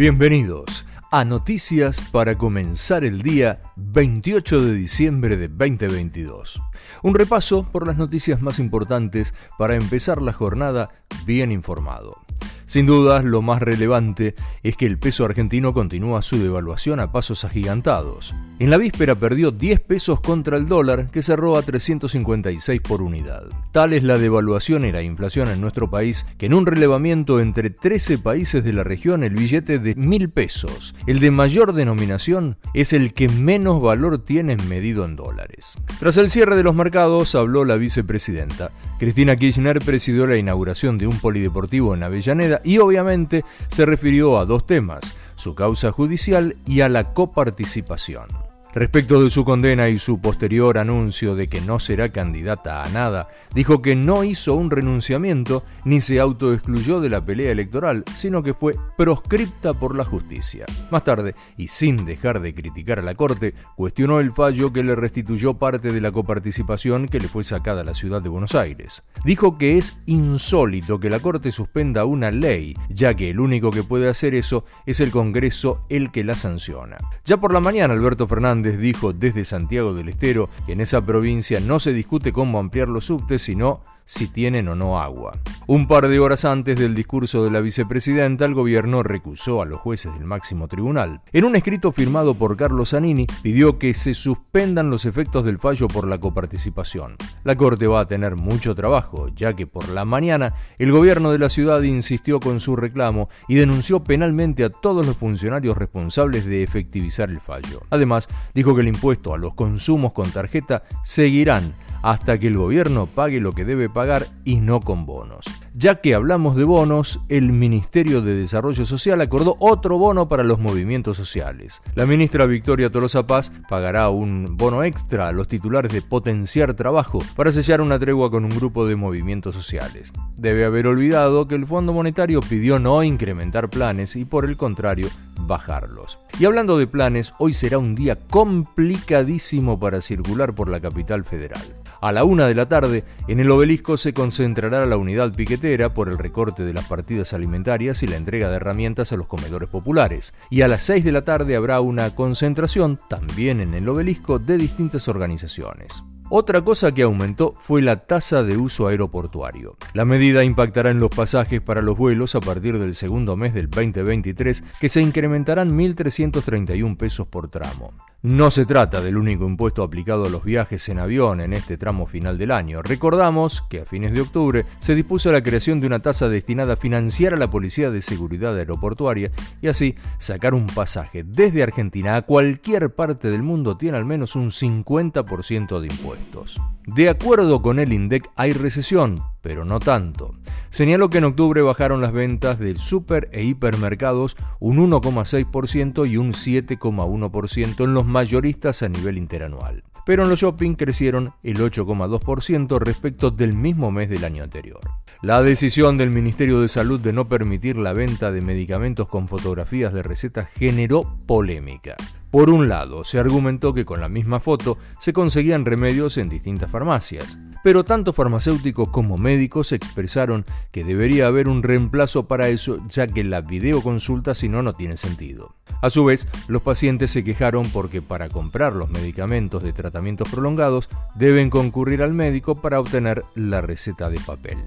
Bienvenidos a Noticias para comenzar el día 28 de diciembre de 2022. Un repaso por las noticias más importantes para empezar la jornada bien informado. Sin duda, lo más relevante es que el peso argentino continúa su devaluación a pasos agigantados. En la víspera perdió 10 pesos contra el dólar, que cerró a 356 por unidad. Tal es la devaluación y la inflación en nuestro país que en un relevamiento entre 13 países de la región el billete de 1000 pesos, el de mayor denominación, es el que menos valor tiene medido en dólares. Tras el cierre de los mercados habló la vicepresidenta. Cristina Kirchner presidió la inauguración de un polideportivo en Avellaneda y obviamente se refirió a dos temas, su causa judicial y a la coparticipación. Respecto de su condena y su posterior anuncio de que no será candidata a nada, dijo que no hizo un renunciamiento ni se autoexcluyó de la pelea electoral, sino que fue proscripta por la justicia. Más tarde, y sin dejar de criticar a la Corte, cuestionó el fallo que le restituyó parte de la coparticipación que le fue sacada a la ciudad de Buenos Aires. Dijo que es insólito que la Corte suspenda una ley, ya que el único que puede hacer eso es el Congreso el que la sanciona. Ya por la mañana, Alberto Fernández dijo desde Santiago del Estero que en esa provincia no se discute cómo ampliar los subtes, sino si tienen o no agua. Un par de horas antes del discurso de la vicepresidenta, el gobierno recusó a los jueces del máximo tribunal. En un escrito firmado por Carlos Zanini, pidió que se suspendan los efectos del fallo por la coparticipación. La Corte va a tener mucho trabajo, ya que por la mañana el gobierno de la ciudad insistió con su reclamo y denunció penalmente a todos los funcionarios responsables de efectivizar el fallo. Además, dijo que el impuesto a los consumos con tarjeta seguirán hasta que el gobierno pague lo que debe pagar y no con bonos. Ya que hablamos de bonos, el Ministerio de Desarrollo Social acordó otro bono para los movimientos sociales. La ministra Victoria Tolosa Paz pagará un bono extra a los titulares de Potenciar Trabajo para sellar una tregua con un grupo de movimientos sociales. Debe haber olvidado que el Fondo Monetario pidió no incrementar planes y por el contrario bajarlos. Y hablando de planes, hoy será un día complicadísimo para circular por la capital federal. A la una de la tarde, en el obelisco se concentrará la unidad piquetera por el recorte de las partidas alimentarias y la entrega de herramientas a los comedores populares. Y a las seis de la tarde habrá una concentración, también en el obelisco, de distintas organizaciones. Otra cosa que aumentó fue la tasa de uso aeroportuario. La medida impactará en los pasajes para los vuelos a partir del segundo mes del 2023, que se incrementarán 1.331 pesos por tramo. No se trata del único impuesto aplicado a los viajes en avión en este tramo final del año. Recordamos que a fines de octubre se dispuso la creación de una tasa destinada a financiar a la Policía de Seguridad Aeroportuaria y así sacar un pasaje desde Argentina a cualquier parte del mundo tiene al menos un 50% de impuestos. De acuerdo con el INDEC hay recesión, pero no tanto. Señaló que en octubre bajaron las ventas del super e hipermercados un 1,6% y un 7,1% en los mayoristas a nivel interanual. Pero en los shopping crecieron el 8,2% respecto del mismo mes del año anterior. La decisión del Ministerio de Salud de no permitir la venta de medicamentos con fotografías de recetas generó polémica. Por un lado, se argumentó que con la misma foto se conseguían remedios en distintas farmacias, pero tanto farmacéuticos como médicos expresaron que debería haber un reemplazo para eso, ya que la videoconsulta si no no tiene sentido. A su vez, los pacientes se quejaron porque para comprar los medicamentos de tratamientos prolongados deben concurrir al médico para obtener la receta de papel.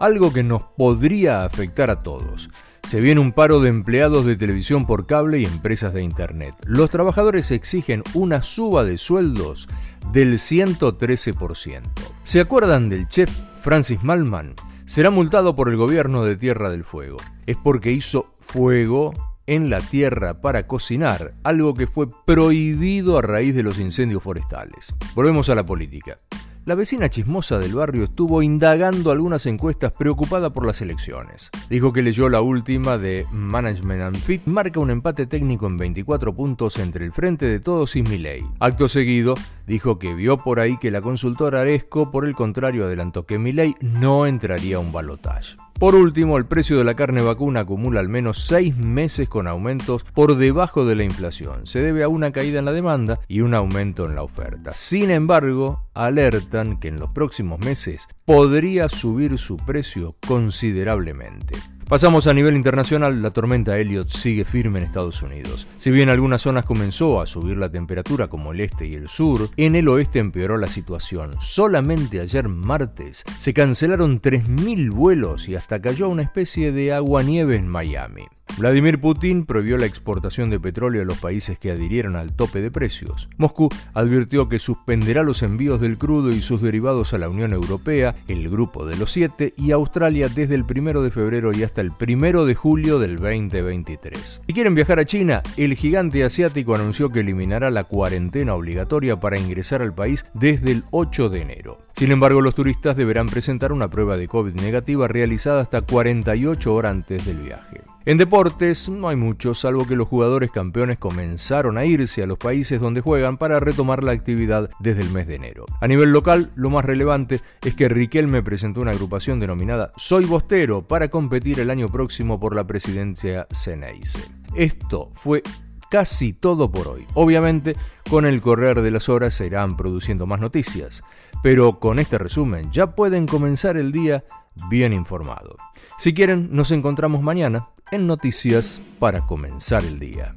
Algo que nos podría afectar a todos. Se viene un paro de empleados de televisión por cable y empresas de Internet. Los trabajadores exigen una suba de sueldos del 113%. ¿Se acuerdan del chef Francis Malman? Será multado por el gobierno de Tierra del Fuego. Es porque hizo fuego en la tierra para cocinar, algo que fue prohibido a raíz de los incendios forestales. Volvemos a la política. La vecina chismosa del barrio estuvo indagando algunas encuestas preocupada por las elecciones. Dijo que leyó la última de Management and Fit, marca un empate técnico en 24 puntos entre el Frente de Todos y Milei. Acto seguido, dijo que vio por ahí que la consultora Aresco, por el contrario, adelantó que Milei no entraría a un balotaje. Por último, el precio de la carne vacuna acumula al menos seis meses con aumentos por debajo de la inflación. Se debe a una caída en la demanda y un aumento en la oferta. Sin embargo, alertan que en los próximos meses podría subir su precio considerablemente. Pasamos a nivel internacional, la tormenta Elliot sigue firme en Estados Unidos. Si bien en algunas zonas comenzó a subir la temperatura como el este y el sur, en el oeste empeoró la situación. Solamente ayer martes se cancelaron 3.000 vuelos y hasta cayó una especie de agua-nieve en Miami. Vladimir Putin prohibió la exportación de petróleo a los países que adhirieron al tope de precios. Moscú advirtió que suspenderá los envíos del crudo y sus derivados a la Unión Europea, el Grupo de los Siete y Australia desde el 1 de febrero y hasta el 1 de julio del 2023. Si quieren viajar a China, el gigante asiático anunció que eliminará la cuarentena obligatoria para ingresar al país desde el 8 de enero. Sin embargo, los turistas deberán presentar una prueba de COVID negativa realizada hasta 48 horas antes del viaje. En deportes no hay mucho, salvo que los jugadores campeones comenzaron a irse a los países donde juegan para retomar la actividad desde el mes de enero. A nivel local, lo más relevante es que Riquelme presentó una agrupación denominada Soy Bostero para competir el año próximo por la presidencia Ceneice. Esto fue casi todo por hoy. Obviamente, con el correr de las horas se irán produciendo más noticias, pero con este resumen ya pueden comenzar el día bien informado. Si quieren, nos encontramos mañana en Noticias para comenzar el día.